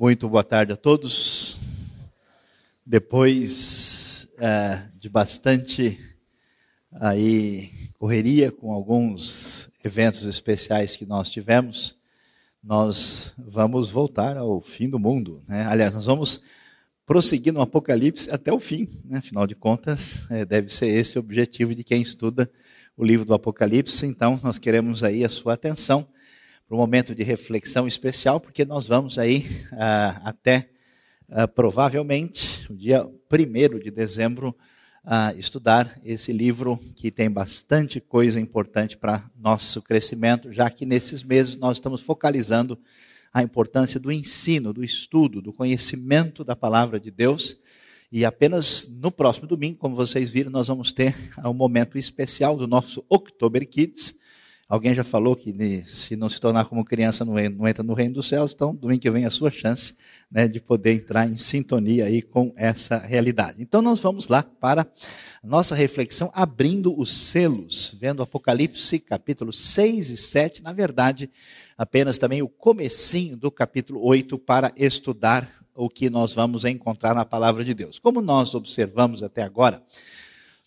Muito boa tarde a todos. Depois é, de bastante aí correria com alguns eventos especiais que nós tivemos, nós vamos voltar ao fim do mundo. Né? Aliás, nós vamos prosseguir no Apocalipse até o fim. Né? Afinal de contas, é, deve ser esse o objetivo de quem estuda o livro do Apocalipse. Então, nós queremos aí a sua atenção para um momento de reflexão especial, porque nós vamos aí ah, até ah, provavelmente o dia 1 de dezembro ah, estudar esse livro que tem bastante coisa importante para nosso crescimento, já que nesses meses nós estamos focalizando a importância do ensino, do estudo, do conhecimento da palavra de Deus. E apenas no próximo domingo, como vocês viram, nós vamos ter um momento especial do nosso October Kids, Alguém já falou que se não se tornar como criança não entra no reino dos céus, então domingo que vem é a sua chance né, de poder entrar em sintonia aí com essa realidade. Então nós vamos lá para a nossa reflexão abrindo os selos, vendo Apocalipse capítulo 6 e 7, na verdade, apenas também o comecinho do capítulo 8 para estudar o que nós vamos encontrar na palavra de Deus. Como nós observamos até agora,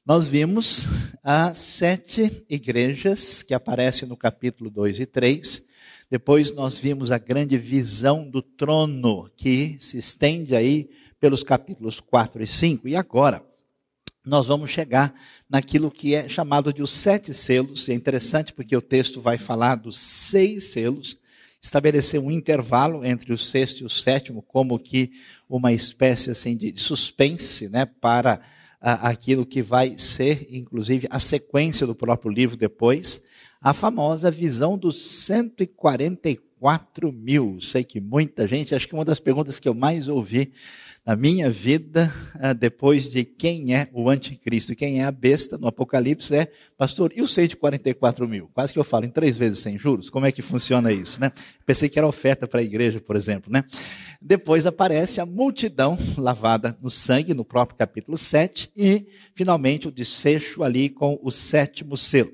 nós vimos as sete igrejas que aparecem no capítulo 2 e 3. Depois nós vimos a grande visão do trono que se estende aí pelos capítulos 4 e 5. E agora nós vamos chegar naquilo que é chamado de os sete selos. É interessante porque o texto vai falar dos seis selos, estabelecer um intervalo entre o sexto e o sétimo, como que uma espécie assim de suspense, né, para aquilo que vai ser, inclusive, a sequência do próprio livro depois, a famosa visão dos 144 mil. Sei que muita gente, acho que uma das perguntas que eu mais ouvi na minha vida, ah, depois de quem é o anticristo, quem é a besta no Apocalipse, é, pastor, e os 144 mil? Quase que eu falo em três vezes sem juros, como é que funciona isso, né? Pensei que era oferta para a igreja, por exemplo, né? Depois aparece a multidão lavada no sangue, no próprio capítulo 7, e finalmente o desfecho ali com o sétimo selo.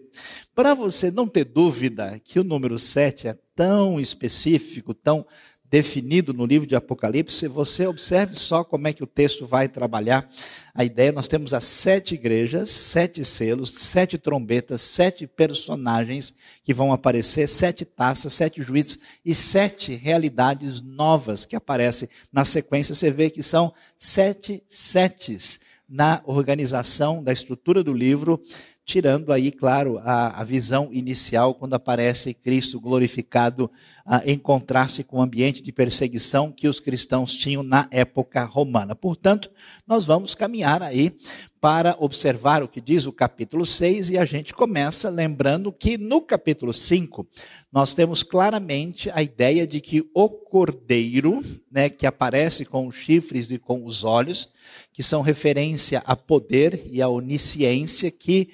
Para você não ter dúvida que o número 7 é tão específico, tão definido no livro de Apocalipse, você observe só como é que o texto vai trabalhar a ideia. Nós temos as sete igrejas, sete selos, sete trombetas, sete personagens que vão aparecer, sete taças, sete juízes e sete realidades novas que aparecem na sequência. Você vê que são sete setes na organização da estrutura do livro, tirando aí, claro, a, a visão inicial quando aparece Cristo glorificado ah, em contraste com o ambiente de perseguição que os cristãos tinham na época romana. Portanto, nós vamos caminhar aí para observar o que diz o capítulo 6 e a gente começa lembrando que no capítulo 5 nós temos claramente a ideia de que o cordeiro, né, que aparece com os chifres e com os olhos, que são referência a poder e a onisciência que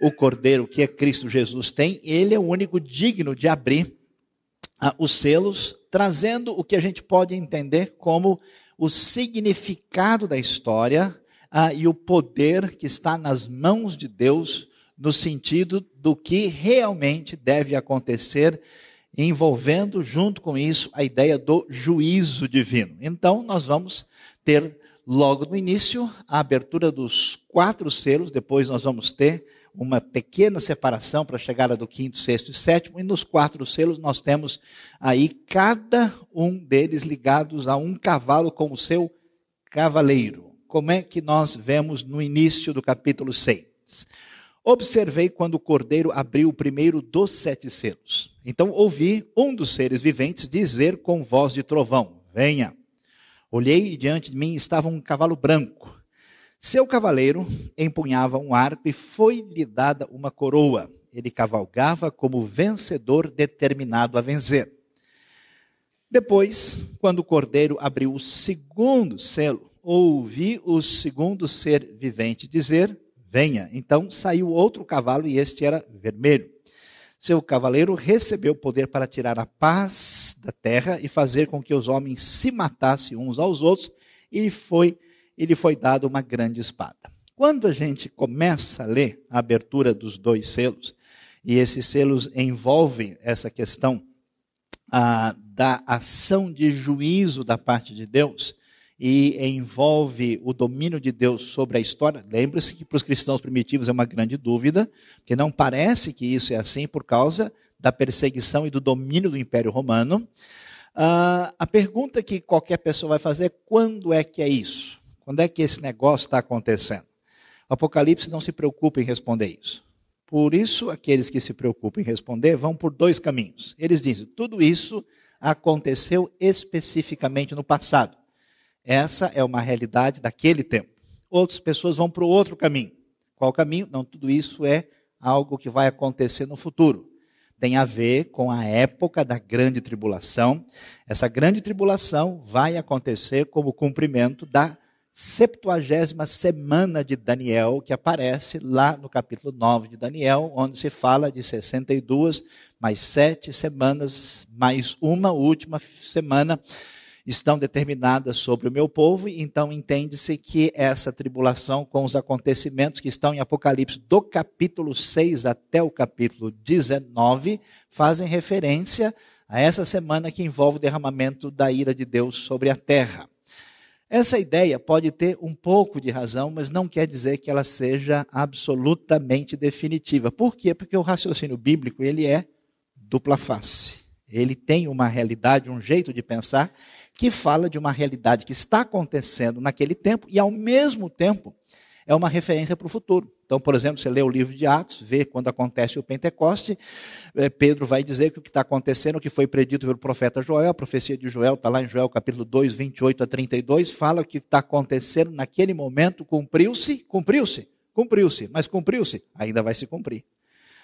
o Cordeiro, que é Cristo Jesus, tem, ele é o único digno de abrir ah, os selos, trazendo o que a gente pode entender como o significado da história ah, e o poder que está nas mãos de Deus, no sentido do que realmente deve acontecer, envolvendo junto com isso a ideia do juízo divino. Então, nós vamos ter logo no início a abertura dos quatro selos, depois nós vamos ter uma pequena separação para a chegada do quinto, sexto e sétimo, e nos quatro selos nós temos aí cada um deles ligados a um cavalo com o seu cavaleiro. Como é que nós vemos no início do capítulo 6? Observei quando o cordeiro abriu o primeiro dos sete selos. Então ouvi um dos seres viventes dizer com voz de trovão: Venha. Olhei e diante de mim estava um cavalo branco seu cavaleiro empunhava um arco e foi-lhe dada uma coroa. Ele cavalgava como vencedor determinado a vencer. Depois, quando o cordeiro abriu o segundo selo, ouvi o segundo ser vivente dizer: Venha. Então saiu outro cavalo e este era vermelho. Seu cavaleiro recebeu poder para tirar a paz da terra e fazer com que os homens se matassem uns aos outros, e foi e lhe foi dada uma grande espada. Quando a gente começa a ler a abertura dos dois selos, e esses selos envolvem essa questão ah, da ação de juízo da parte de Deus e envolve o domínio de Deus sobre a história. Lembre-se que para os cristãos primitivos é uma grande dúvida, porque não parece que isso é assim por causa da perseguição e do domínio do Império Romano. Uh, a pergunta que qualquer pessoa vai fazer é: quando é que é isso? Quando é que esse negócio está acontecendo? O Apocalipse não se preocupa em responder isso. Por isso, aqueles que se preocupam em responder vão por dois caminhos. Eles dizem: tudo isso aconteceu especificamente no passado. Essa é uma realidade daquele tempo. Outras pessoas vão para o outro caminho. Qual caminho? Não, tudo isso é algo que vai acontecer no futuro. Tem a ver com a época da grande tribulação. Essa grande tribulação vai acontecer como cumprimento da septuagésima semana de Daniel, que aparece lá no capítulo 9 de Daniel, onde se fala de 62 mais sete semanas, mais uma última semana estão determinadas sobre o meu povo, então entende-se que essa tribulação com os acontecimentos que estão em Apocalipse do capítulo 6 até o capítulo 19 fazem referência a essa semana que envolve o derramamento da ira de Deus sobre a terra. Essa ideia pode ter um pouco de razão, mas não quer dizer que ela seja absolutamente definitiva. Por quê? Porque o raciocínio bíblico, ele é dupla face. Ele tem uma realidade, um jeito de pensar que fala de uma realidade que está acontecendo naquele tempo e, ao mesmo tempo, é uma referência para o futuro. Então, por exemplo, você lê o livro de Atos, vê quando acontece o Pentecoste, eh, Pedro vai dizer que o que está acontecendo, o que foi predito pelo profeta Joel, a profecia de Joel está lá em Joel capítulo 2, 28 a 32, fala que o que está acontecendo naquele momento cumpriu-se, cumpriu-se, cumpriu-se, mas cumpriu-se, ainda vai se cumprir.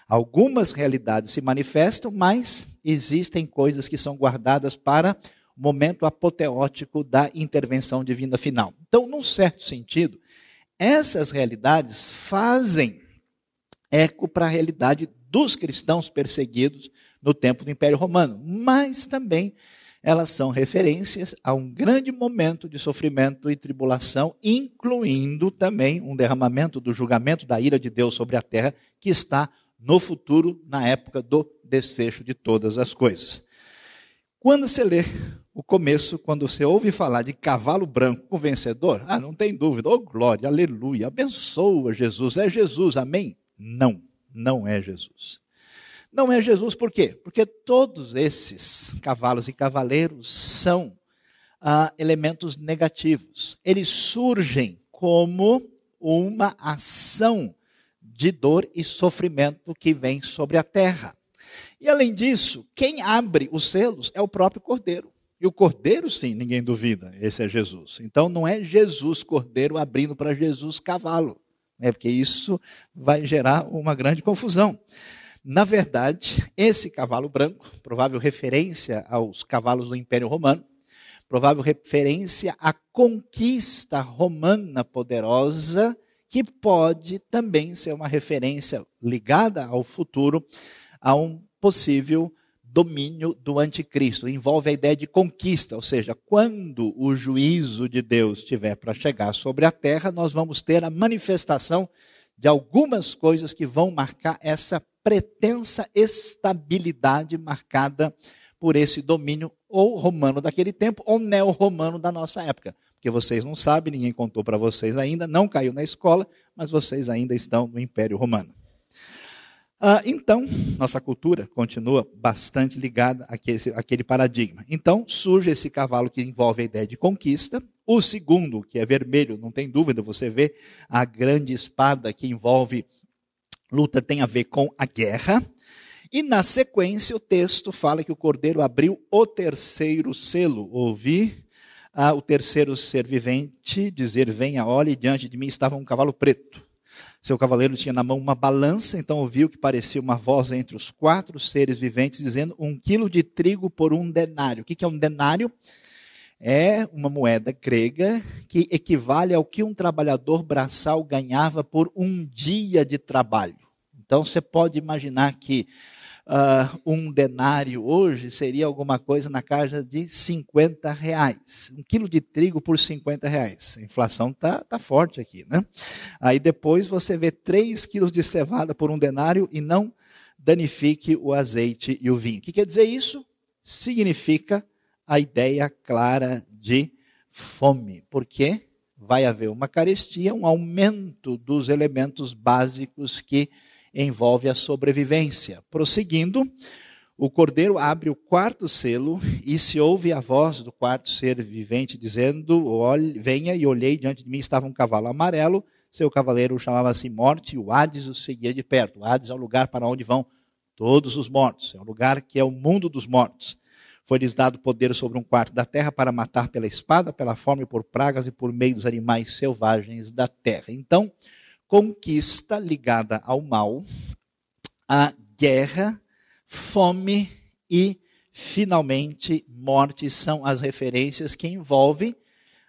Algumas realidades se manifestam, mas existem coisas que são guardadas para momento apoteótico da intervenção divina final. Então, num certo sentido, essas realidades fazem eco para a realidade dos cristãos perseguidos no tempo do Império Romano, mas também elas são referências a um grande momento de sofrimento e tribulação, incluindo também um derramamento do julgamento da ira de Deus sobre a terra, que está no futuro, na época do desfecho de todas as coisas. Quando você lê o começo, quando você ouve falar de cavalo branco com vencedor, ah, não tem dúvida, oh glória, aleluia, abençoa Jesus, é Jesus, amém? Não, não é Jesus. Não é Jesus por quê? Porque todos esses cavalos e cavaleiros são ah, elementos negativos. Eles surgem como uma ação de dor e sofrimento que vem sobre a terra. E além disso, quem abre os selos é o próprio Cordeiro. E o cordeiro, sim, ninguém duvida, esse é Jesus. Então não é Jesus cordeiro abrindo para Jesus cavalo, né? porque isso vai gerar uma grande confusão. Na verdade, esse cavalo branco, provável referência aos cavalos do Império Romano, provável referência à conquista romana poderosa, que pode também ser uma referência ligada ao futuro, a um possível domínio do anticristo. Envolve a ideia de conquista, ou seja, quando o juízo de Deus estiver para chegar sobre a terra, nós vamos ter a manifestação de algumas coisas que vão marcar essa pretensa estabilidade marcada por esse domínio ou romano daquele tempo ou neo-romano da nossa época. Porque vocês não sabem, ninguém contou para vocês ainda, não caiu na escola, mas vocês ainda estão no Império Romano. Ah, então, nossa cultura continua bastante ligada àquele, àquele paradigma. Então, surge esse cavalo que envolve a ideia de conquista. O segundo, que é vermelho, não tem dúvida, você vê a grande espada que envolve luta, tem a ver com a guerra. E na sequência, o texto fala que o cordeiro abriu o terceiro selo. Ouvi ah, o terceiro ser vivente dizer: Venha, olhe, diante de mim estava um cavalo preto. Seu cavaleiro tinha na mão uma balança, então ouviu que parecia uma voz entre os quatro seres viventes dizendo um quilo de trigo por um denário. O que é um denário? É uma moeda grega que equivale ao que um trabalhador braçal ganhava por um dia de trabalho. Então você pode imaginar que uh, um denário hoje seria alguma coisa na casa de 50 reais. Um quilo de trigo por 50 reais. A inflação está tá forte aqui, né? Aí depois você vê 3 quilos de cevada por um denário e não danifique o azeite e o vinho. O que quer dizer isso? significa a ideia clara de fome, porque vai haver uma carestia, um aumento dos elementos básicos que envolve a sobrevivência. Prosseguindo, o cordeiro abre o quarto selo e se ouve a voz do quarto ser vivente dizendo: Venha e olhei, diante de mim estava um cavalo amarelo, seu cavaleiro chamava-se Morte e o Hades o seguia de perto. O Hades é o lugar para onde vão todos os mortos, é o lugar que é o mundo dos mortos. Foi-lhes dado poder sobre um quarto da terra para matar pela espada, pela fome, por pragas e por meio dos animais selvagens da terra. Então, conquista ligada ao mal, a guerra fome e, finalmente, morte são as referências que envolvem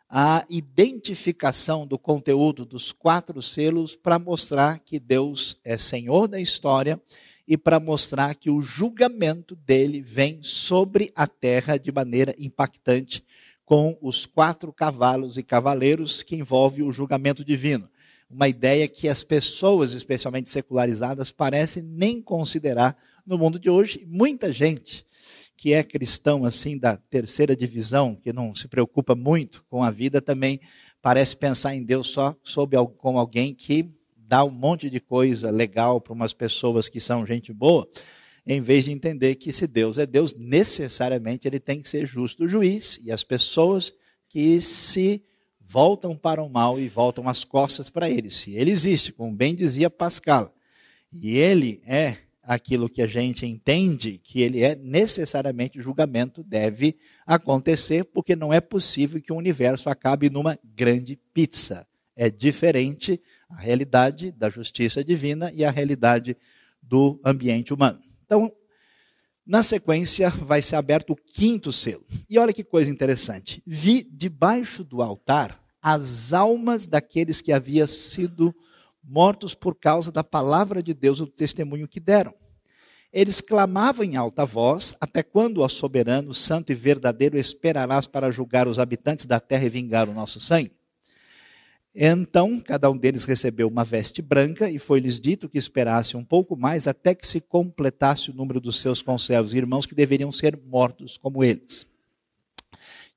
a identificação do conteúdo dos quatro selos para mostrar que Deus é Senhor da história e para mostrar que o julgamento dele vem sobre a terra de maneira impactante com os quatro cavalos e cavaleiros que envolve o julgamento divino. Uma ideia que as pessoas, especialmente secularizadas, parecem nem considerar no mundo de hoje, muita gente que é cristão assim da terceira divisão, que não se preocupa muito com a vida, também parece pensar em Deus só sob, como alguém que dá um monte de coisa legal para umas pessoas que são gente boa, em vez de entender que se Deus é Deus, necessariamente ele tem que ser justo. Juiz e as pessoas que se voltam para o mal e voltam as costas para ele. Se ele existe, como bem dizia Pascal, e ele é aquilo que a gente entende que ele é, necessariamente o julgamento deve acontecer, porque não é possível que o universo acabe numa grande pizza. É diferente a realidade da justiça divina e a realidade do ambiente humano. Então, na sequência, vai ser aberto o quinto selo. E olha que coisa interessante. Vi debaixo do altar as almas daqueles que haviam sido mortos por causa da palavra de Deus, o testemunho que deram. Eles clamavam em alta voz: Até quando, ó soberano, santo e verdadeiro, esperarás para julgar os habitantes da terra e vingar o nosso sangue? Então, cada um deles recebeu uma veste branca e foi-lhes dito que esperasse um pouco mais até que se completasse o número dos seus conservos irmãos que deveriam ser mortos como eles.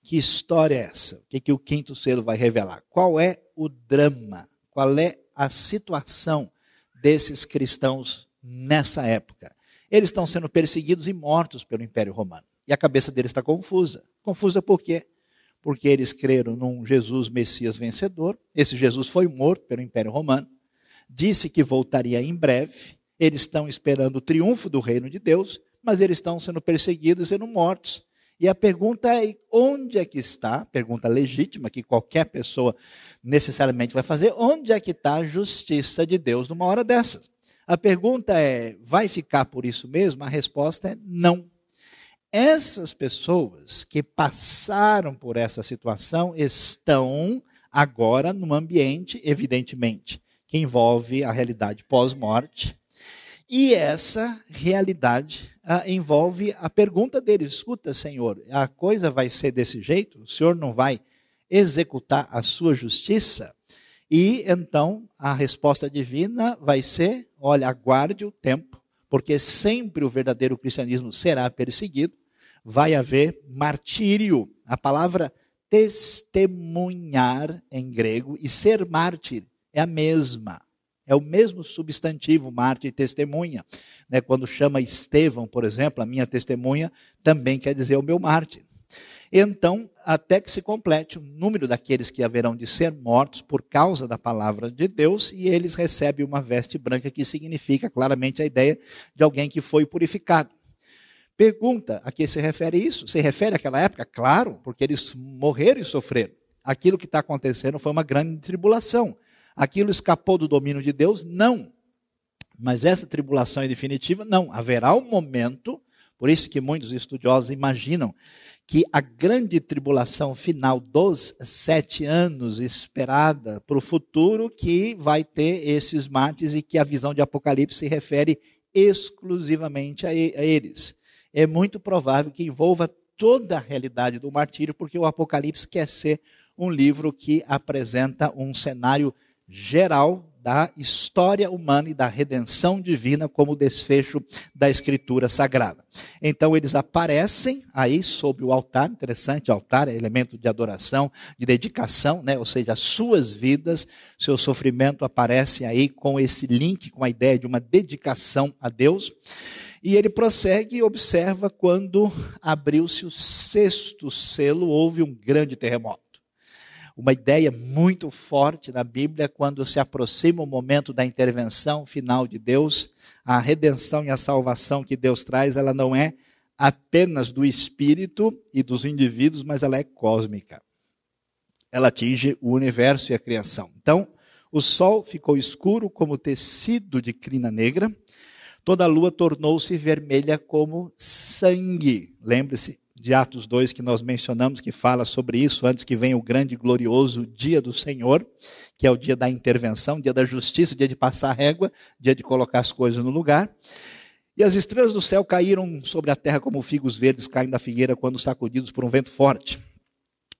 Que história é essa? O que, que o quinto selo vai revelar? Qual é o drama? Qual é a situação desses cristãos nessa época. Eles estão sendo perseguidos e mortos pelo Império Romano. E a cabeça deles está confusa. Confusa por quê? Porque eles creram num Jesus Messias vencedor. Esse Jesus foi morto pelo Império Romano. Disse que voltaria em breve. Eles estão esperando o triunfo do reino de Deus, mas eles estão sendo perseguidos e sendo mortos. E a pergunta é: onde é que está? Pergunta legítima que qualquer pessoa necessariamente vai fazer: onde é que está a justiça de Deus numa hora dessas? A pergunta é: vai ficar por isso mesmo? A resposta é não. Essas pessoas que passaram por essa situação estão agora num ambiente, evidentemente, que envolve a realidade pós-morte. E essa realidade ah, envolve a pergunta deles: escuta, Senhor, a coisa vai ser desse jeito? O Senhor não vai executar a sua justiça? E então a resposta divina vai ser: olha, aguarde o tempo, porque sempre o verdadeiro cristianismo será perseguido, vai haver martírio. A palavra testemunhar em grego e ser mártir é a mesma. É o mesmo substantivo, mártir e testemunha. Né? Quando chama Estevão, por exemplo, a minha testemunha, também quer dizer o meu mártir. Então, até que se complete o número daqueles que haverão de ser mortos por causa da palavra de Deus, e eles recebem uma veste branca, que significa claramente a ideia de alguém que foi purificado. Pergunta a que se refere isso? Se refere àquela época? Claro, porque eles morreram e sofreram. Aquilo que está acontecendo foi uma grande tribulação. Aquilo escapou do domínio de Deus? Não. Mas essa tribulação é definitiva? Não. Haverá um momento, por isso que muitos estudiosos imaginam que a grande tribulação final dos sete anos esperada para o futuro, que vai ter esses mártires e que a visão de Apocalipse se refere exclusivamente a eles. É muito provável que envolva toda a realidade do martírio, porque o Apocalipse quer ser um livro que apresenta um cenário geral da história humana e da redenção divina como desfecho da escritura sagrada. Então eles aparecem aí sobre o altar, interessante, altar é elemento de adoração, de dedicação, né? ou seja, as suas vidas, seu sofrimento aparece aí com esse link, com a ideia de uma dedicação a Deus. E ele prossegue e observa quando abriu-se o sexto selo, houve um grande terremoto. Uma ideia muito forte na Bíblia quando se aproxima o momento da intervenção final de Deus, a redenção e a salvação que Deus traz, ela não é apenas do espírito e dos indivíduos, mas ela é cósmica. Ela atinge o universo e a criação. Então, o sol ficou escuro como tecido de crina negra, toda a lua tornou-se vermelha como sangue. Lembre-se de Atos 2 que nós mencionamos, que fala sobre isso antes que venha o grande e glorioso dia do Senhor, que é o dia da intervenção, dia da justiça, dia de passar régua, dia de colocar as coisas no lugar. E as estrelas do céu caíram sobre a terra como figos verdes caem da figueira quando sacudidos por um vento forte.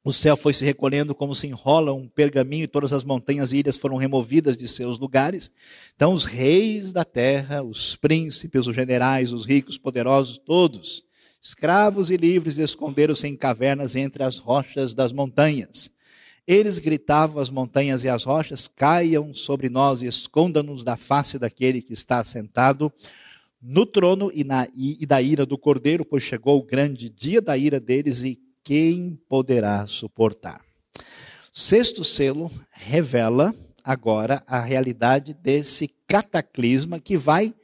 O céu foi se recolhendo como se enrola um pergaminho e todas as montanhas e ilhas foram removidas de seus lugares. Então os reis da terra, os príncipes, os generais, os ricos, poderosos, todos, escravos e livres, esconderam-se em cavernas entre as rochas das montanhas. Eles gritavam às montanhas e às rochas: caiam sobre nós e esconda-nos da face daquele que está sentado no trono e, na, e da ira do cordeiro, pois chegou o grande dia da ira deles e quem poderá suportar? Sexto selo revela agora a realidade desse cataclisma que vai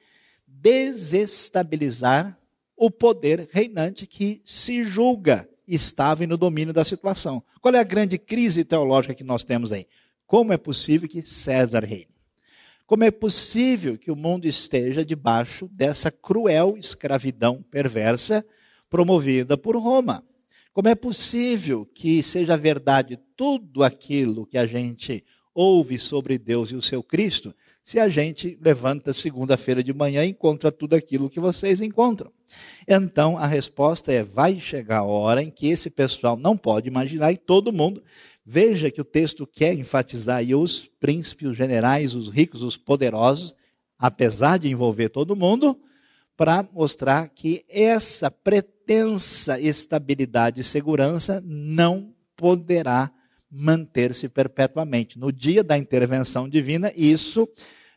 desestabilizar o poder reinante que se julga estava no domínio da situação. Qual é a grande crise teológica que nós temos aí? Como é possível que César reine? Como é possível que o mundo esteja debaixo dessa cruel escravidão perversa promovida por Roma? Como é possível que seja verdade tudo aquilo que a gente ouve sobre Deus e o seu Cristo, se a gente levanta segunda-feira de manhã e encontra tudo aquilo que vocês encontram? Então a resposta é: vai chegar a hora em que esse pessoal não pode imaginar e todo mundo. Veja que o texto quer enfatizar aí os príncipes, os generais, os ricos, os poderosos, apesar de envolver todo mundo, para mostrar que essa pretensa estabilidade e segurança não poderá manter-se perpetuamente. No dia da intervenção divina, isso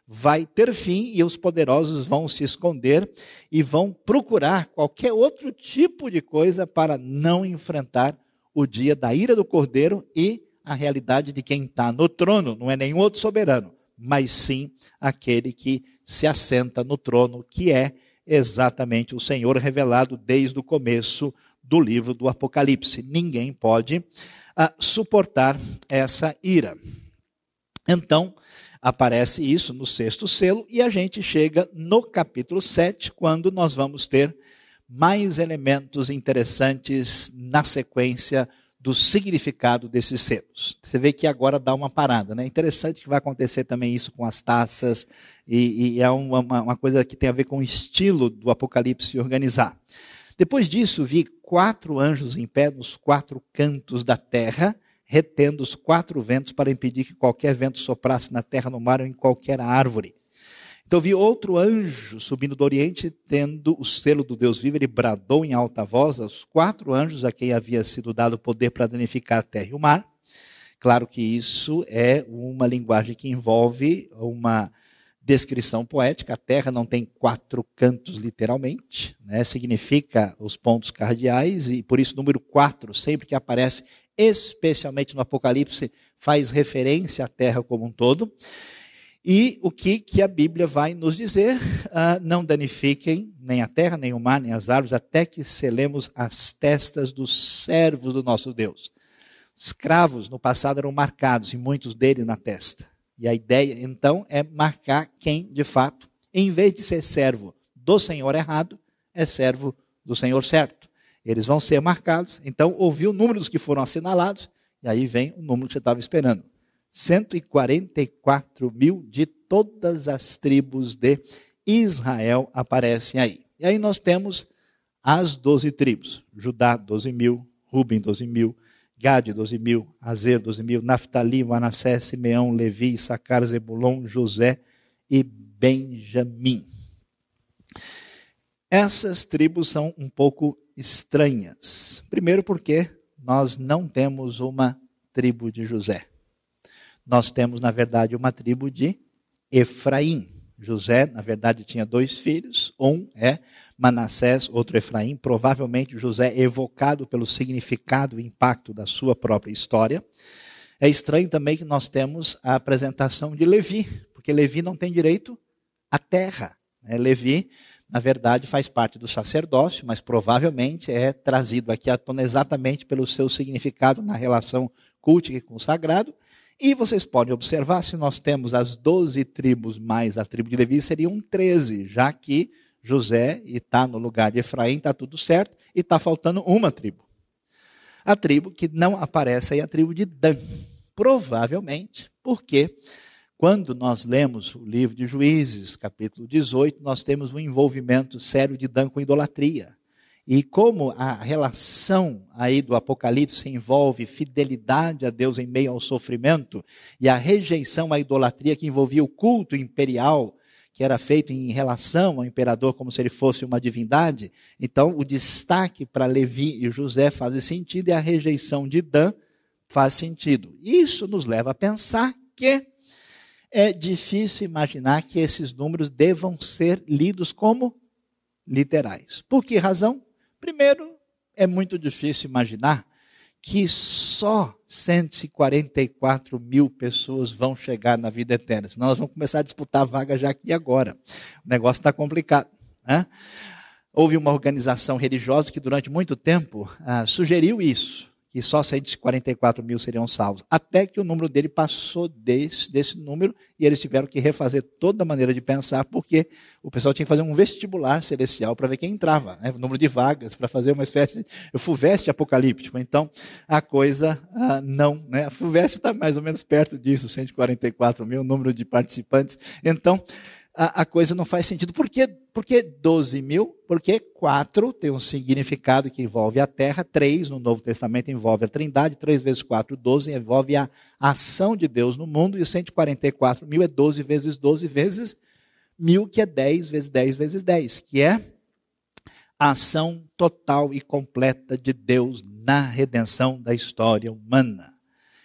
vai ter fim e os poderosos vão se esconder e vão procurar qualquer outro tipo de coisa para não enfrentar o dia da ira do cordeiro e a realidade de quem está no trono. Não é nenhum outro soberano, mas sim aquele que se assenta no trono, que é exatamente o Senhor revelado desde o começo do livro do Apocalipse. Ninguém pode uh, suportar essa ira. Então, aparece isso no sexto selo, e a gente chega no capítulo 7, quando nós vamos ter mais elementos interessantes na sequência do significado desses selos. Você vê que agora dá uma parada, né? Interessante que vai acontecer também isso com as taças, e, e é uma, uma, coisa que tem a ver com o estilo do Apocalipse organizar. Depois disso, vi quatro anjos em pé nos quatro cantos da terra, retendo os quatro ventos para impedir que qualquer vento soprasse na terra, no mar ou em qualquer árvore. Então vi outro anjo subindo do Oriente, tendo o selo do Deus vivo. Ele bradou em alta voz aos quatro anjos a quem havia sido dado o poder para danificar a terra e o mar. Claro que isso é uma linguagem que envolve uma descrição poética. A terra não tem quatro cantos, literalmente, né? significa os pontos cardeais, e por isso, número quatro, sempre que aparece, especialmente no Apocalipse, faz referência à terra como um todo. E o que, que a Bíblia vai nos dizer? Uh, não danifiquem nem a terra, nem o mar, nem as árvores, até que selemos as testas dos servos do nosso Deus. Escravos no passado eram marcados, e muitos deles na testa. E a ideia, então, é marcar quem, de fato, em vez de ser servo do Senhor errado, é servo do Senhor certo. Eles vão ser marcados. Então, ouviu o número dos que foram assinalados, e aí vem o número que você estava esperando. 144 mil de todas as tribos de Israel aparecem aí. E aí nós temos as 12 tribos: Judá, 12 mil, Rubem, 12 mil, Gade, 12 mil, Azer, 12 mil, Naftali, Manassés, Simeão, Levi, Sacar, Zebulon, José e Benjamim. Essas tribos são um pouco estranhas. Primeiro, porque nós não temos uma tribo de José. Nós temos, na verdade, uma tribo de Efraim. José, na verdade, tinha dois filhos. Um é Manassés, outro Efraim. Provavelmente José evocado pelo significado e impacto da sua própria história. É estranho também que nós temos a apresentação de Levi, porque Levi não tem direito à terra. Né? Levi, na verdade, faz parte do sacerdócio, mas provavelmente é trazido aqui à tona exatamente pelo seu significado na relação cultica com o sagrado. E vocês podem observar, se nós temos as doze tribos mais a tribo de Levi, seriam treze, já que José está no lugar de Efraim, está tudo certo, e está faltando uma tribo. A tribo que não aparece aí é a tribo de Dan. Provavelmente porque quando nós lemos o livro de Juízes, capítulo 18, nós temos um envolvimento sério de Dan com idolatria. E como a relação aí do Apocalipse envolve fidelidade a Deus em meio ao sofrimento e a rejeição à idolatria que envolvia o culto imperial que era feito em relação ao imperador como se ele fosse uma divindade, então o destaque para Levi e José faz sentido e a rejeição de Dan faz sentido. Isso nos leva a pensar que é difícil imaginar que esses números devam ser lidos como literais. Por que razão? Primeiro, é muito difícil imaginar que só 144 mil pessoas vão chegar na vida eterna. Senão nós vamos começar a disputar a vaga já aqui agora. O negócio está complicado. Né? Houve uma organização religiosa que durante muito tempo ah, sugeriu isso que só 144 mil seriam salvos. Até que o número dele passou desse, desse número e eles tiveram que refazer toda a maneira de pensar, porque o pessoal tinha que fazer um vestibular celestial para ver quem entrava, né? o número de vagas, para fazer uma espécie de FUVEST apocalíptico. Então, a coisa ah, não. Né? A FUVEST está mais ou menos perto disso, 144 mil, número de participantes. Então, a, a, coisa não faz sentido. Por que, por que 12 mil? Porque 4 tem um significado que envolve a terra, 3 no Novo Testamento envolve a trindade, 3 vezes 4, 12 envolve a ação de Deus no mundo, e 144 mil é 12 vezes 12 vezes mil, que é 10 vezes 10 vezes 10, que é a ação total e completa de Deus na redenção da história humana.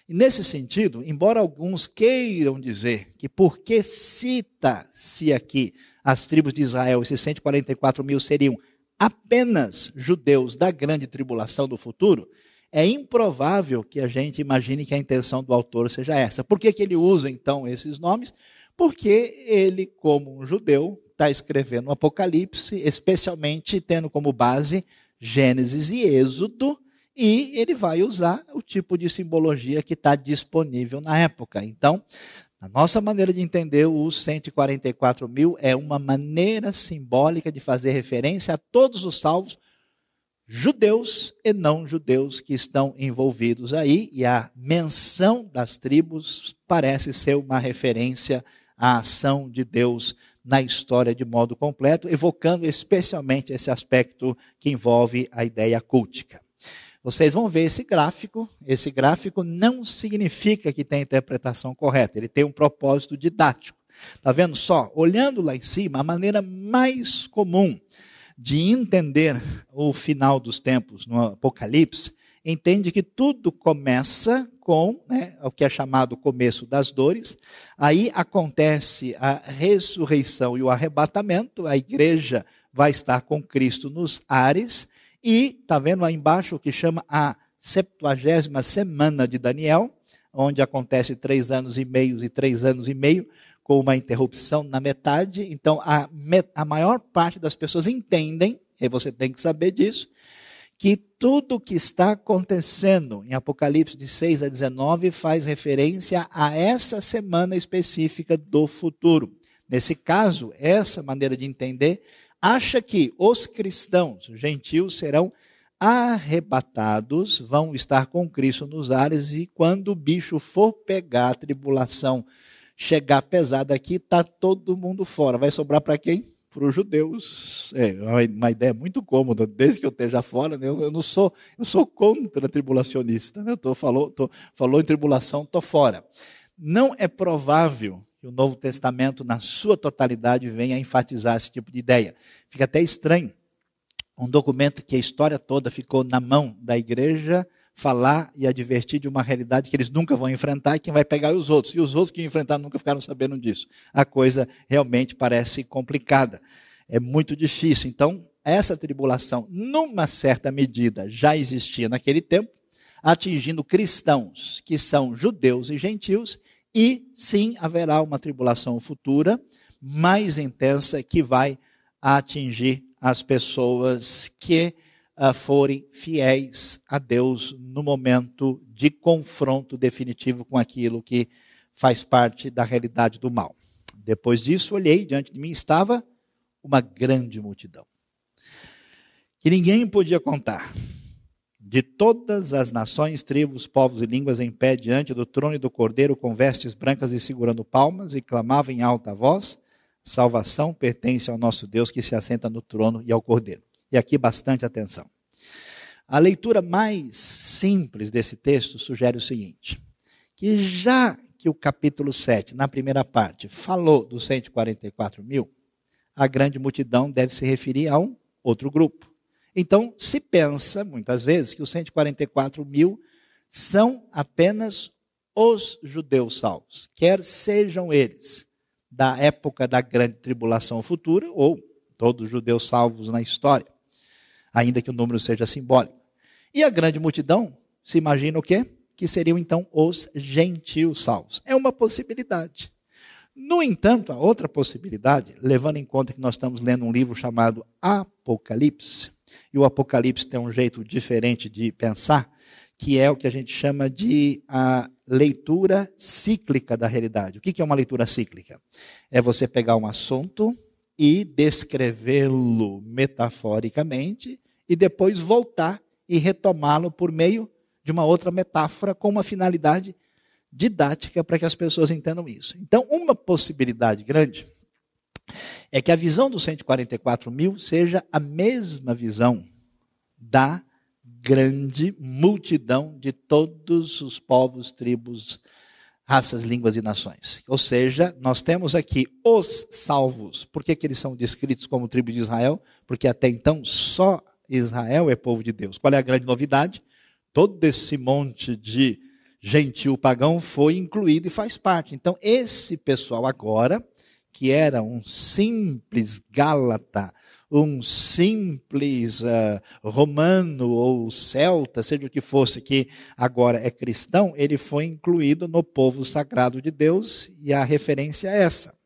Nesse sentido, embora alguns queiram dizer que porque cita-se aqui as tribos de Israel, esses 144 mil seriam apenas judeus da grande tribulação do futuro, é improvável que a gente imagine que a intenção do autor seja essa. Por que, que ele usa então esses nomes? Porque ele, como um judeu, está escrevendo o Apocalipse, especialmente tendo como base Gênesis e Êxodo, e ele vai usar o tipo de simbologia que está disponível na época. Então, a nossa maneira de entender os 144 mil é uma maneira simbólica de fazer referência a todos os salvos, judeus e não judeus que estão envolvidos aí, e a menção das tribos parece ser uma referência à ação de Deus na história de modo completo, evocando especialmente esse aspecto que envolve a ideia cultica. Vocês vão ver esse gráfico. Esse gráfico não significa que tem a interpretação correta. Ele tem um propósito didático. Está vendo só? Olhando lá em cima, a maneira mais comum de entender o final dos tempos no Apocalipse, entende que tudo começa com né, o que é chamado começo das dores. Aí acontece a ressurreição e o arrebatamento. A igreja vai estar com Cristo nos ares. E está vendo lá embaixo o que chama a septuagésima semana de Daniel, onde acontece três anos e meio e três anos e meio, com uma interrupção na metade. Então, a, a maior parte das pessoas entendem, e você tem que saber disso, que tudo que está acontecendo em Apocalipse de 6 a 19 faz referência a essa semana específica do futuro. Nesse caso, essa maneira de entender acha que os cristãos os gentios serão arrebatados, vão estar com Cristo nos ares, e quando o bicho for pegar a tribulação, chegar pesada aqui, está todo mundo fora. Vai sobrar para quem? para os judeus. É uma, ideia muito cômoda, desde que eu esteja fora, né? eu, eu, não sou, eu sou contra tribulacionista. Né? Eu tô, falou, tô, falou em tribulação, estou fora. Não é provável que o Novo Testamento, na sua totalidade, venha a enfatizar esse tipo de ideia. Fica até estranho um documento que a história toda ficou na mão da igreja falar e advertir de uma realidade que eles nunca vão enfrentar e quem vai pegar é os outros. E os outros que enfrentaram nunca ficaram sabendo disso. A coisa realmente parece complicada. É muito difícil. Então, essa tribulação, numa certa medida, já existia naquele tempo, atingindo cristãos que são judeus e gentios, e sim haverá uma tribulação futura mais intensa que vai atingir as pessoas que uh, forem fiéis a Deus no momento de confronto definitivo com aquilo que faz parte da realidade do mal. Depois disso, olhei, diante de mim estava uma grande multidão, que ninguém podia contar, de todas as nações, tribos, povos e línguas em pé diante do trono e do cordeiro, com vestes brancas e segurando palmas, e clamavam em alta voz: Salvação pertence ao nosso Deus que se assenta no trono e ao cordeiro. E aqui bastante atenção. A leitura mais simples desse texto sugere o seguinte: que já que o capítulo 7, na primeira parte, falou dos 144 mil, a grande multidão deve se referir a um outro grupo. Então, se pensa, muitas vezes, que os 144 mil são apenas os judeus salvos, quer sejam eles da época da grande tribulação futura ou todos os judeus salvos na história ainda que o número seja simbólico. E a grande multidão, se imagina o quê? Que seriam então os gentios salvos. É uma possibilidade. No entanto, a outra possibilidade, levando em conta que nós estamos lendo um livro chamado Apocalipse, e o Apocalipse tem um jeito diferente de pensar, que é o que a gente chama de a leitura cíclica da realidade. O que é uma leitura cíclica? É você pegar um assunto e descrevê-lo metaforicamente e depois voltar e retomá-lo por meio de uma outra metáfora com uma finalidade didática para que as pessoas entendam isso. Então, uma possibilidade grande é que a visão dos 144 mil seja a mesma visão da grande multidão de todos os povos, tribos, raças, línguas e nações. Ou seja, nós temos aqui os salvos. Por que, que eles são descritos como tribo de Israel? Porque até então só Israel é povo de Deus. Qual é a grande novidade? Todo esse monte de gentil pagão foi incluído e faz parte. Então, esse pessoal agora, que era um simples gálata, um simples uh, romano ou celta, seja o que fosse, que agora é cristão, ele foi incluído no povo sagrado de Deus e a referência é essa.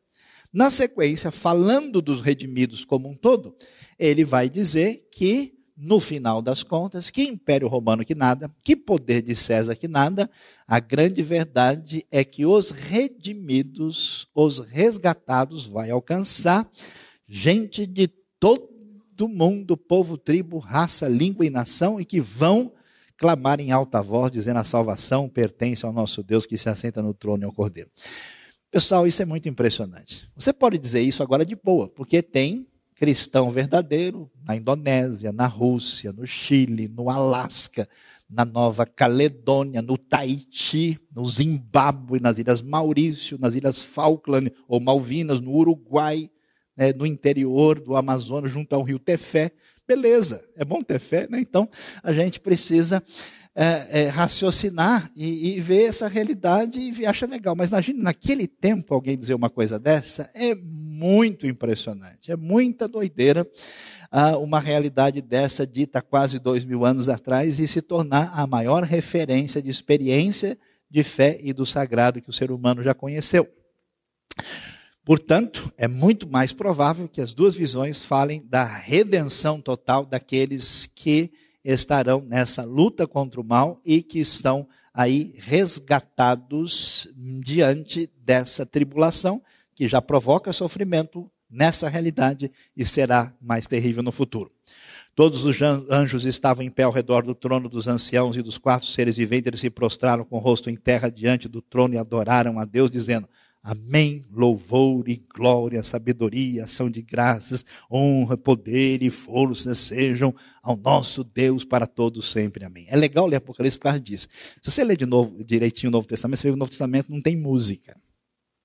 Na sequência, falando dos redimidos como um todo, ele vai dizer que, no final das contas, que império romano que nada, que poder de César que nada, a grande verdade é que os redimidos, os resgatados, vai alcançar gente de todo mundo, povo, tribo, raça, língua e nação, e que vão clamar em alta voz, dizendo a salvação pertence ao nosso Deus que se assenta no trono e ao cordeiro. Pessoal, isso é muito impressionante. Você pode dizer isso agora de boa, porque tem cristão verdadeiro na Indonésia, na Rússia, no Chile, no Alasca, na Nova Caledônia, no Tahiti, no Zimbábue, nas Ilhas Maurício, nas Ilhas Falkland ou Malvinas, no Uruguai, né, no interior do Amazonas, junto ao rio Tefé. Beleza, é bom ter fé, né? Então a gente precisa é, é, raciocinar e, e, ver essa realidade e acha legal. Mas imagine, naquele tempo, alguém dizer uma coisa dessa é muito impressionante, é muita doideira ah, uma realidade dessa dita quase dois mil anos atrás e se tornar a maior referência de experiência de fé e do sagrado que o ser humano já conheceu. Portanto, é muito mais provável que as duas visões falem da redenção total daqueles que estarão nessa luta contra o mal e que estão aí resgatados diante dessa tribulação que já provoca sofrimento nessa realidade e será mais terrível no futuro. Todos os anjos estavam em pé ao redor do trono dos anciãos e dos quatro seres viventes, eles se prostraram com o rosto em terra diante do trono e adoraram a Deus, dizendo: Amém. Louvor e glória, sabedoria, ação de graças, honra, poder e força sejam ao nosso Deus para todos sempre. Amém. É legal ler Apocalipse por causa disso. Se você ler de novo, direitinho o Novo Testamento, você vê que o Novo Testamento não tem música.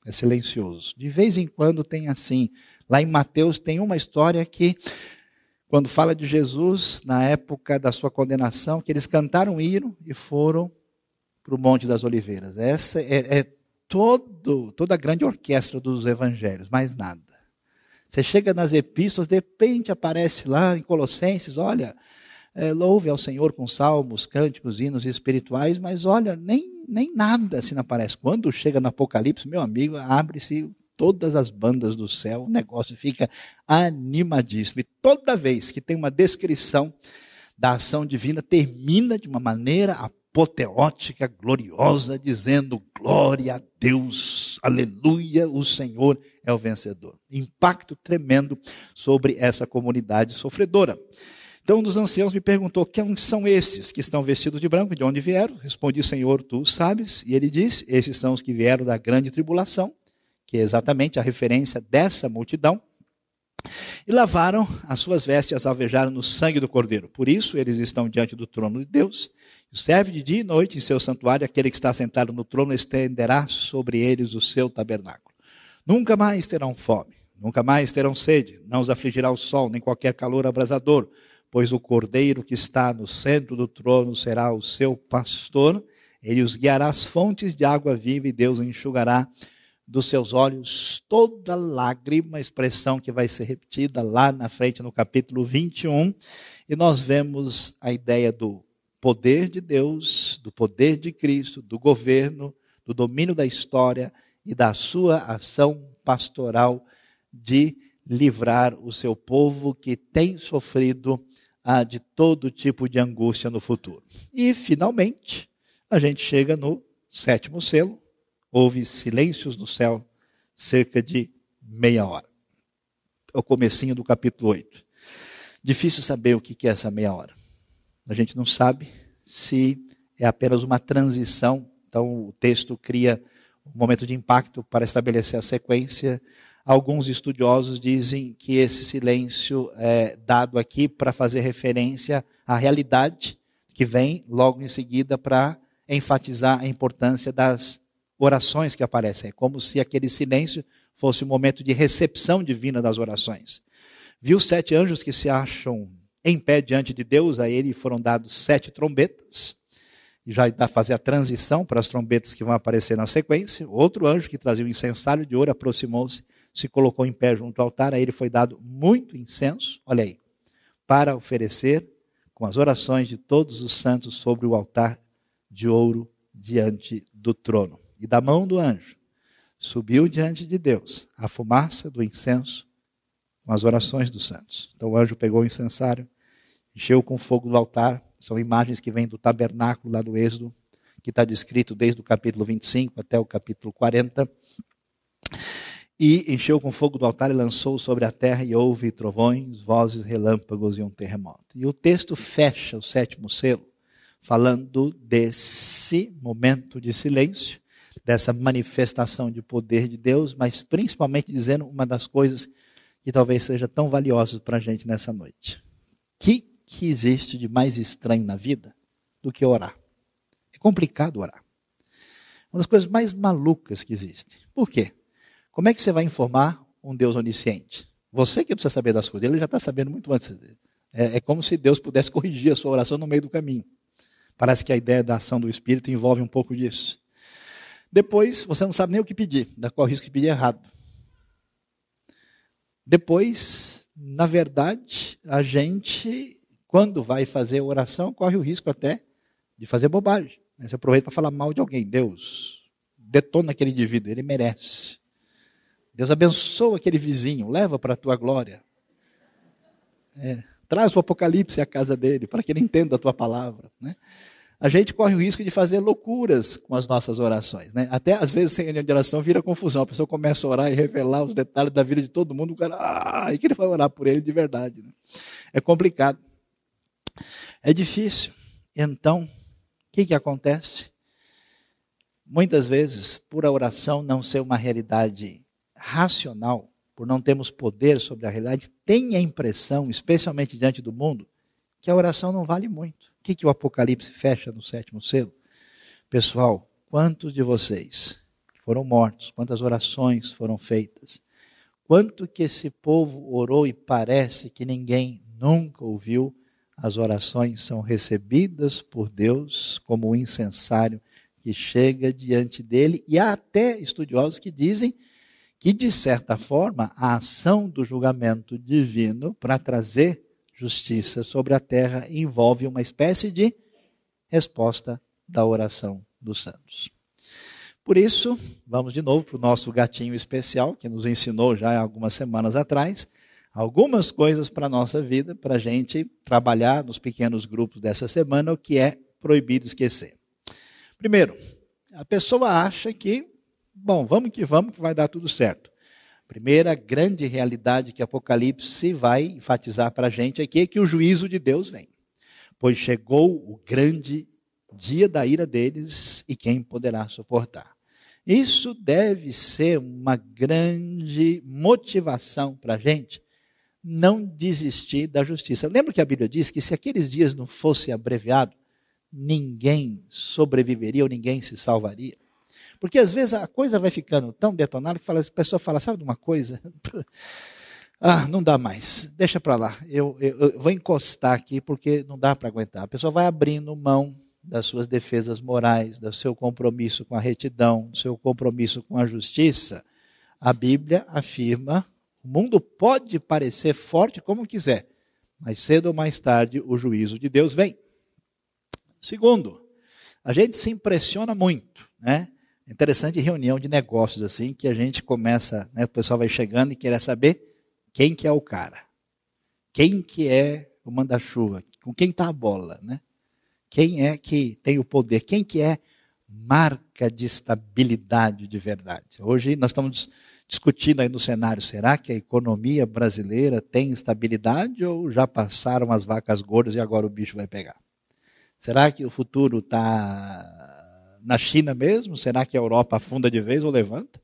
É silencioso. De vez em quando tem assim. Lá em Mateus tem uma história que, quando fala de Jesus, na época da sua condenação, que eles cantaram hino e foram para o Monte das Oliveiras. Essa é, é todo, toda a grande orquestra dos evangelhos, mais nada. Você chega nas epístolas, de repente aparece lá em Colossenses, olha, é, louve ao Senhor com salmos, cânticos, hinos espirituais, mas olha, nem, nem nada assim aparece. Quando chega no Apocalipse, meu amigo, abre-se todas as bandas do céu, o negócio fica animadíssimo. E toda vez que tem uma descrição da ação divina, termina de uma maneira apoteótica, gloriosa, dizendo: glória a Deus, aleluia, o Senhor é o vencedor. Impacto tremendo sobre essa comunidade sofredora. Então um dos anciãos me perguntou: quem são esses que estão vestidos de branco? De onde vieram? Respondi: Senhor, tu sabes. E ele disse: Esses são os que vieram da grande tribulação, que é exatamente a referência dessa multidão. E lavaram as suas vestes, alvejaram no sangue do Cordeiro. Por isso, eles estão diante do trono de Deus Serve de dia e noite em seu santuário, aquele que está sentado no trono estenderá sobre eles o seu tabernáculo. Nunca mais terão fome, nunca mais terão sede, não os afligirá o sol, nem qualquer calor abrasador, pois o cordeiro que está no centro do trono será o seu pastor, ele os guiará às fontes de água viva e Deus enxugará dos seus olhos toda lágrima, expressão que vai ser repetida lá na frente no capítulo 21, e nós vemos a ideia do poder de Deus, do poder de Cristo, do governo, do domínio da história e da sua ação pastoral de livrar o seu povo que tem sofrido ah, de todo tipo de angústia no futuro. E, finalmente, a gente chega no sétimo selo. Houve silêncios no céu cerca de meia hora. É o comecinho do capítulo 8. Difícil saber o que é essa meia hora. A gente não sabe se é apenas uma transição. Então, o texto cria um momento de impacto para estabelecer a sequência. Alguns estudiosos dizem que esse silêncio é dado aqui para fazer referência à realidade que vem logo em seguida para enfatizar a importância das orações que aparecem. É como se aquele silêncio fosse um momento de recepção divina das orações. Viu sete anjos que se acham em pé diante de Deus, a ele foram dados sete trombetas, e já dá fazer a transição para as trombetas que vão aparecer na sequência. Outro anjo que trazia o um incensário de ouro aproximou-se, se colocou em pé junto ao altar, a ele foi dado muito incenso, olha aí, para oferecer com as orações de todos os santos sobre o altar de ouro diante do trono. E da mão do anjo subiu diante de Deus a fumaça do incenso com as orações dos santos. Então o anjo pegou o incensário, encheu com fogo do altar. São imagens que vêm do tabernáculo lá do Êxodo, que está descrito desde o capítulo 25 até o capítulo 40. E encheu com fogo do altar e lançou sobre a terra, e houve trovões, vozes, relâmpagos e um terremoto. E o texto fecha o sétimo selo, falando desse momento de silêncio, dessa manifestação de poder de Deus, mas principalmente dizendo uma das coisas que talvez seja tão valiosa para a gente nessa noite. Que que existe de mais estranho na vida do que orar? É complicado orar. Uma das coisas mais malucas que existe. Por quê? Como é que você vai informar um Deus onisciente? Você que precisa saber das coisas, ele já está sabendo muito antes. É, é como se Deus pudesse corrigir a sua oração no meio do caminho. Parece que a ideia da ação do Espírito envolve um pouco disso. Depois, você não sabe nem o que pedir, corre o risco de pedir errado. Depois, na verdade, a gente quando vai fazer oração, corre o risco até de fazer bobagem. Né? Você aproveita para falar mal de alguém. Deus, detona aquele indivíduo, ele merece. Deus abençoa aquele vizinho, leva para a tua glória. É, traz o Apocalipse à casa dele, para que ele entenda a tua palavra. Né? A gente corre o risco de fazer loucuras com as nossas orações. Né? Até às vezes, sem de oração, vira confusão. A pessoa começa a orar e revelar os detalhes da vida de todo mundo, o cara, ah, e que ele vai orar por ele de verdade. Né? É complicado. É difícil. Então, o que, que acontece? Muitas vezes, por a oração não ser uma realidade racional, por não termos poder sobre a realidade, tem a impressão, especialmente diante do mundo, que a oração não vale muito. O que, que o Apocalipse fecha no sétimo selo? Pessoal, quantos de vocês foram mortos? Quantas orações foram feitas? Quanto que esse povo orou e parece que ninguém nunca ouviu? As orações são recebidas por Deus como um incensário que chega diante dele, e há até estudiosos que dizem que, de certa forma, a ação do julgamento divino para trazer justiça sobre a terra envolve uma espécie de resposta da oração dos santos. Por isso, vamos de novo para o nosso gatinho especial, que nos ensinou já algumas semanas atrás, algumas coisas para a nossa vida, para a gente trabalhar nos pequenos grupos dessa semana, o que é proibido esquecer. Primeiro, a pessoa acha que, bom, vamos que vamos, que vai dar tudo certo. Primeira grande realidade que Apocalipse vai enfatizar para a gente aqui é que o juízo de Deus vem. Pois chegou o grande dia da ira deles e quem poderá suportar. Isso deve ser uma grande motivação para a gente não desistir da justiça. Lembra que a Bíblia diz que se aqueles dias não fossem abreviados, ninguém sobreviveria ou ninguém se salvaria. Porque às vezes a coisa vai ficando tão detonada que a pessoa fala, sabe de uma coisa? Ah, não dá mais, deixa para lá. Eu, eu, eu, vou encostar aqui porque não dá para aguentar. A pessoa vai abrindo mão das suas defesas morais, do seu compromisso com a retidão, do seu compromisso com a justiça. A Bíblia afirma: o mundo pode parecer forte como quiser, mas cedo ou mais tarde o juízo de Deus vem. Segundo, a gente se impressiona muito, né? Interessante reunião de negócios assim, que a gente começa, né, o pessoal vai chegando e quer saber quem que é o cara. Quem que é o manda-chuva? Com quem está a bola, né? Quem é que tem o poder? Quem que é marca de estabilidade de verdade? Hoje nós estamos discutindo aí no cenário, será que a economia brasileira tem estabilidade ou já passaram as vacas gordas e agora o bicho vai pegar? Será que o futuro está na China mesmo? Será que a Europa afunda de vez ou levanta?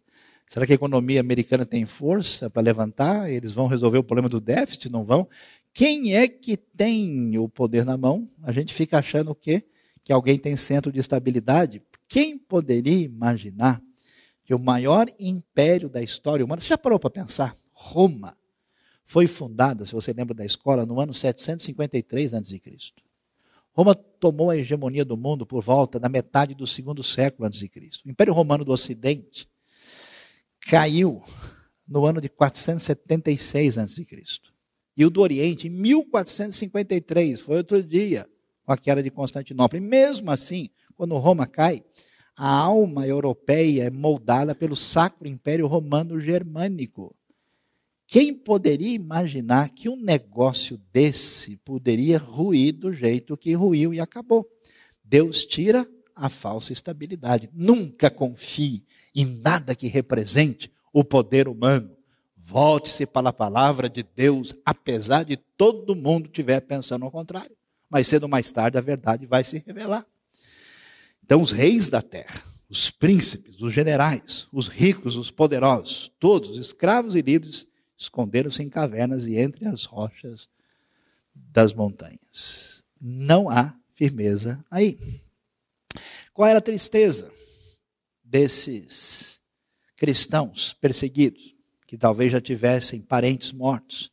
Será que a economia americana tem força para levantar? Eles vão resolver o problema do déficit? Não vão? Quem é que tem o poder na mão? A gente fica achando o quê? Que alguém tem centro de estabilidade. Quem poderia imaginar que o maior império da história humana, você já parou para pensar? Roma foi fundada, se você lembra da escola, no ano 753 a.C. Roma tomou a hegemonia do mundo por volta da metade do segundo século antes de Cristo. O Império Romano do Ocidente caiu no ano de 476 a.C. E o do Oriente em 1453, foi outro dia, com a queda de Constantinopla. E mesmo assim, quando Roma cai, a alma europeia é moldada pelo Sacro Império Romano Germânico. Quem poderia imaginar que um negócio desse poderia ruir do jeito que ruiu e acabou? Deus tira a falsa estabilidade. Nunca confie em nada que represente o poder humano. Volte-se para a palavra de Deus, apesar de todo mundo estiver pensando ao contrário. Mais cedo ou mais tarde a verdade vai se revelar. Então, os reis da terra, os príncipes, os generais, os ricos, os poderosos, todos, escravos e livres, esconderam-se em cavernas e entre as rochas das montanhas. Não há firmeza aí. Qual era a tristeza desses cristãos perseguidos, que talvez já tivessem parentes mortos,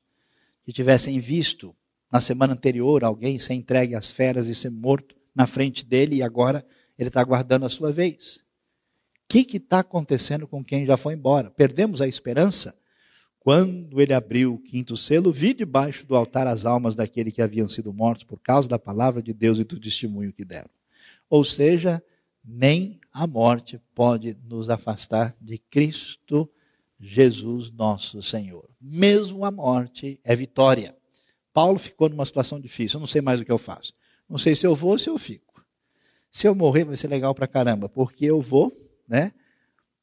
que tivessem visto na semana anterior alguém ser entregue às feras e ser morto na frente dele e agora ele está aguardando a sua vez? O que está acontecendo com quem já foi embora? Perdemos a esperança? Quando ele abriu o quinto selo, vi debaixo do altar as almas daqueles que haviam sido mortos por causa da palavra de Deus e do testemunho que deram. Ou seja, nem a morte pode nos afastar de Cristo Jesus, nosso Senhor. Mesmo a morte é vitória. Paulo ficou numa situação difícil, eu não sei mais o que eu faço. Não sei se eu vou ou se eu fico. Se eu morrer vai ser legal pra caramba, porque eu vou, né?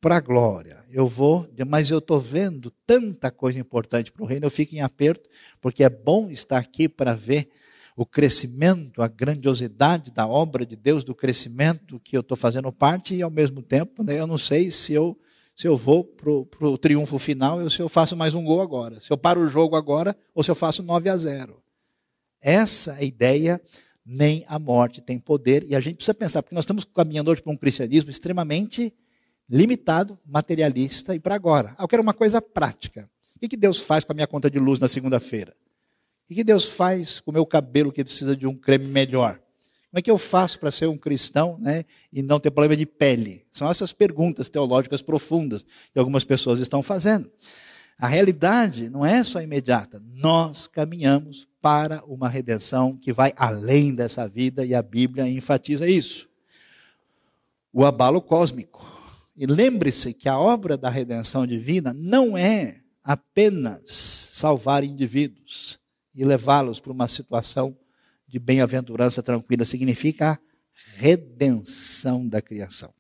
Para a glória. Eu vou, mas eu estou vendo tanta coisa importante para o reino, eu fico em aperto, porque é bom estar aqui para ver o crescimento, a grandiosidade da obra de Deus, do crescimento que eu estou fazendo parte, e ao mesmo tempo, né, eu não sei se eu, se eu vou para o triunfo final ou se eu faço mais um gol agora, se eu paro o jogo agora ou se eu faço 9 a 0. Essa é ideia, nem a morte tem poder, e a gente precisa pensar, porque nós estamos caminhando hoje para um cristianismo extremamente limitado, materialista e para agora. Ah, eu quero uma coisa prática. O que Deus faz com a minha conta de luz na segunda-feira? O que Deus faz com o meu cabelo que precisa de um creme melhor? Como é que eu faço para ser um cristão né, e não ter problema de pele? São essas perguntas teológicas profundas que algumas pessoas estão fazendo. A realidade não é só imediata. Nós caminhamos para uma redenção que vai além dessa vida e a Bíblia enfatiza isso. O abalo cósmico. E lembre-se que a obra da redenção divina não é apenas salvar indivíduos e levá-los para uma situação de bem-aventurança tranquila, significa a redenção da criação.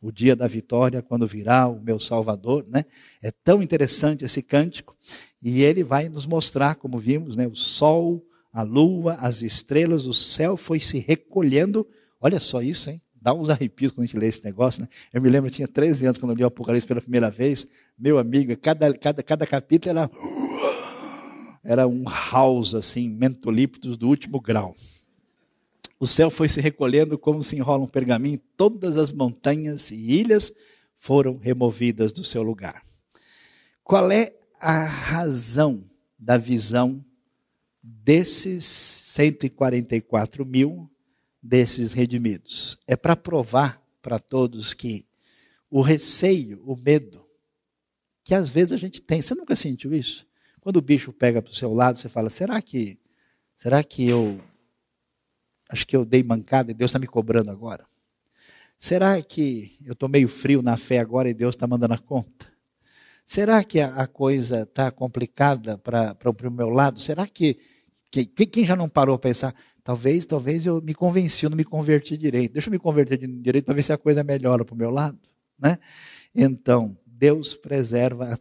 O dia da vitória, quando virá o meu Salvador, né? É tão interessante esse cântico e ele vai nos mostrar, como vimos, né? O sol, a lua, as estrelas, o céu foi se recolhendo. Olha só isso, hein? Dá uns arrepios quando a gente lê esse negócio, né? Eu me lembro, eu tinha 13 anos quando eu li o Apocalipse pela primeira vez. Meu amigo, cada, cada, cada capítulo era era um house, assim, mentolíptos do último grau. O céu foi se recolhendo como se enrola um pergaminho, todas as montanhas e ilhas foram removidas do seu lugar. Qual é a razão da visão desses 144 mil, desses redimidos? É para provar para todos que o receio, o medo, que às vezes a gente tem, você nunca sentiu isso? Quando o bicho pega para o seu lado, você fala: será que, será que eu, acho que eu dei mancada e Deus está me cobrando agora? Será que eu estou meio frio na fé agora e Deus está mandando a conta? Será que a, coisa está complicada para o meu lado? Será que, que, quem já não parou a pensar, talvez, talvez eu me convenci, eu não me converti direito. Deixa eu me converter direito para ver se a coisa melhora para o meu lado, né? Então, Deus preserva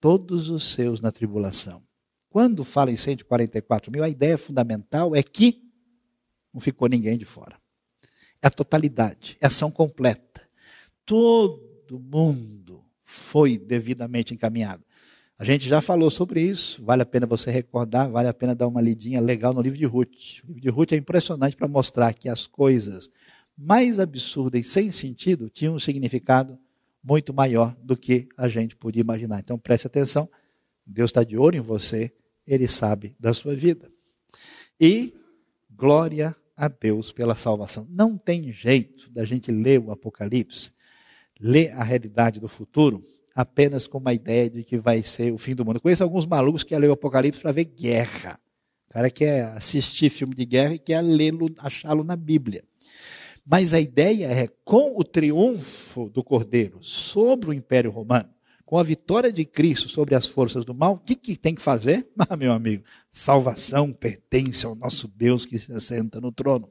todos os seus na tribulação. Quando fala em 144 mil, a ideia fundamental é que não ficou ninguém de fora. É a totalidade, é a ação completa. Todo mundo foi devidamente encaminhado. A gente já falou sobre isso, vale a pena você recordar, vale a pena dar uma lidinha legal no livro de Ruth. O livro de Ruth é impressionante para mostrar que as coisas mais absurdas e sem sentido tinham um significado muito maior do que a gente podia imaginar. Então preste atenção, Deus está de olho em você, Ele sabe da sua vida. E glória a Deus pela salvação. Não tem jeito da gente ler o Apocalipse, ler a realidade do futuro, apenas com uma ideia de que vai ser o fim do mundo. Eu conheço alguns malucos que ler o Apocalipse para ver guerra. O cara quer assistir filme de guerra e quer lê-lo, achá-lo na Bíblia. Mas a ideia é, com o triunfo do Cordeiro sobre o Império Romano, com a vitória de Cristo sobre as forças do mal, o que, que tem que fazer? Ah, meu amigo, salvação pertence ao nosso Deus que se assenta no trono.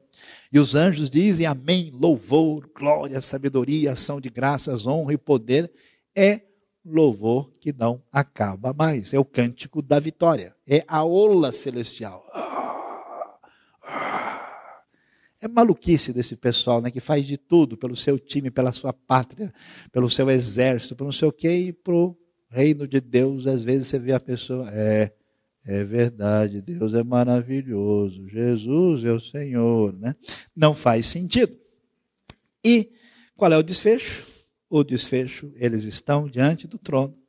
E os anjos dizem amém, louvor, glória, sabedoria, ação de graças, honra e poder. É louvor que não acaba mais. É o cântico da vitória. É a ola celestial. É maluquice desse pessoal, né, que faz de tudo pelo seu time, pela sua pátria, pelo seu exército, por não sei o quê, e pro reino de Deus, às vezes você vê a pessoa, é, é verdade, Deus é maravilhoso, Jesus é o Senhor, né? Não faz sentido. E qual é o desfecho? O desfecho, eles estão diante do trono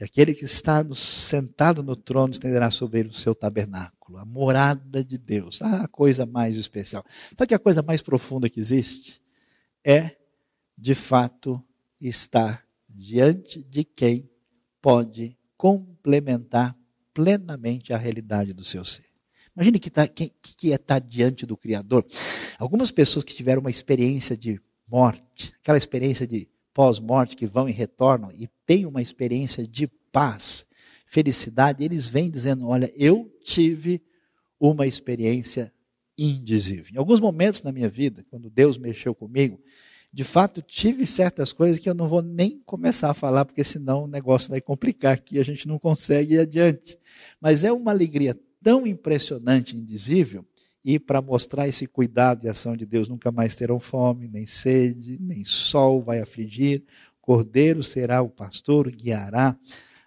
e aquele que está sentado no trono estenderá sobre ele o seu tabernáculo, a morada de Deus. Ah, a coisa mais especial. Sabe que a coisa mais profunda que existe é, de fato, estar diante de quem pode complementar plenamente a realidade do seu ser. Imagine que, tá, que, que é estar diante do Criador. Algumas pessoas que tiveram uma experiência de morte, aquela experiência de pós-morte que vão e retornam e têm uma experiência de paz, felicidade, eles vêm dizendo: Olha, eu tive uma experiência indizível. Em alguns momentos na minha vida, quando Deus mexeu comigo, de fato tive certas coisas que eu não vou nem começar a falar, porque senão o negócio vai complicar aqui, a gente não consegue ir adiante. Mas é uma alegria tão impressionante, indizível, e para mostrar esse cuidado e ação de Deus, nunca mais terão fome, nem sede, nem sol vai afligir. Cordeiro será o pastor, guiará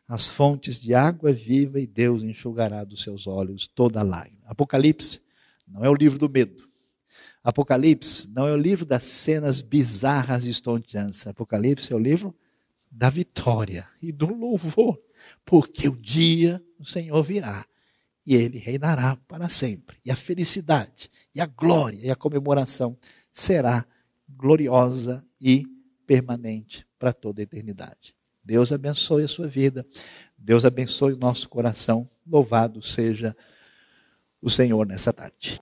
as fontes de água viva e Deus enxugará dos seus olhos toda lágrima. Apocalipse não é o livro do medo. Apocalipse não é o livro das cenas bizarras e estonteantes. Apocalipse é o livro da vitória e do louvor, porque o dia o Senhor virá e ele reinará para sempre. E a felicidade, e a glória, e a comemoração será gloriosa e permanente para toda a eternidade. Deus abençoe a sua vida, Deus abençoe o nosso coração. Louvado seja o Senhor nessa tarde.